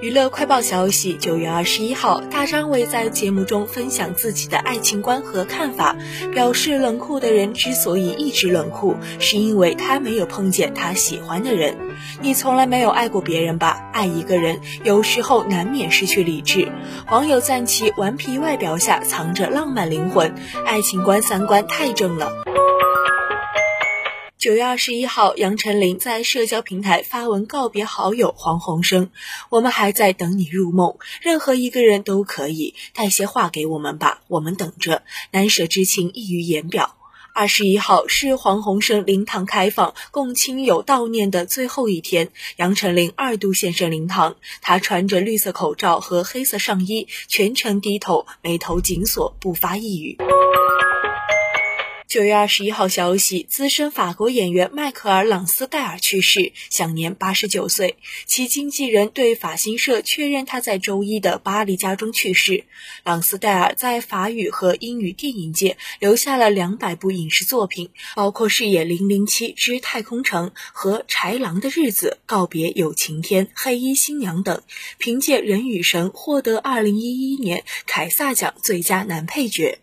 娱乐快报消息：九月二十一号，大张伟在节目中分享自己的爱情观和看法，表示冷酷的人之所以一直冷酷，是因为他没有碰见他喜欢的人。你从来没有爱过别人吧？爱一个人，有时候难免失去理智。网友赞其顽皮外表下藏着浪漫灵魂，爱情观三观太正了。九月二十一号，杨丞琳在社交平台发文告别好友黄鸿升：“我们还在等你入梦，任何一个人都可以带些话给我们吧，我们等着。难舍之情溢于言表。”二十一号是黄鸿升灵堂开放供亲友悼念的最后一天，杨丞琳二度现身灵堂，她穿着绿色口罩和黑色上衣，全程低头，眉头紧锁，不发一语。九月二十一号消息，资深法国演员迈克尔·朗斯戴尔去世，享年八十九岁。其经纪人对法新社确认他在周一的巴黎家中去世。朗斯戴尔在法语和英语电影界留下了两百部影视作品，包括饰演《零零七之太空城》和《豺狼的日子》《告别有晴天》《黑衣新娘》等。凭借《人与神》获得二零一一年凯撒奖最佳男配角。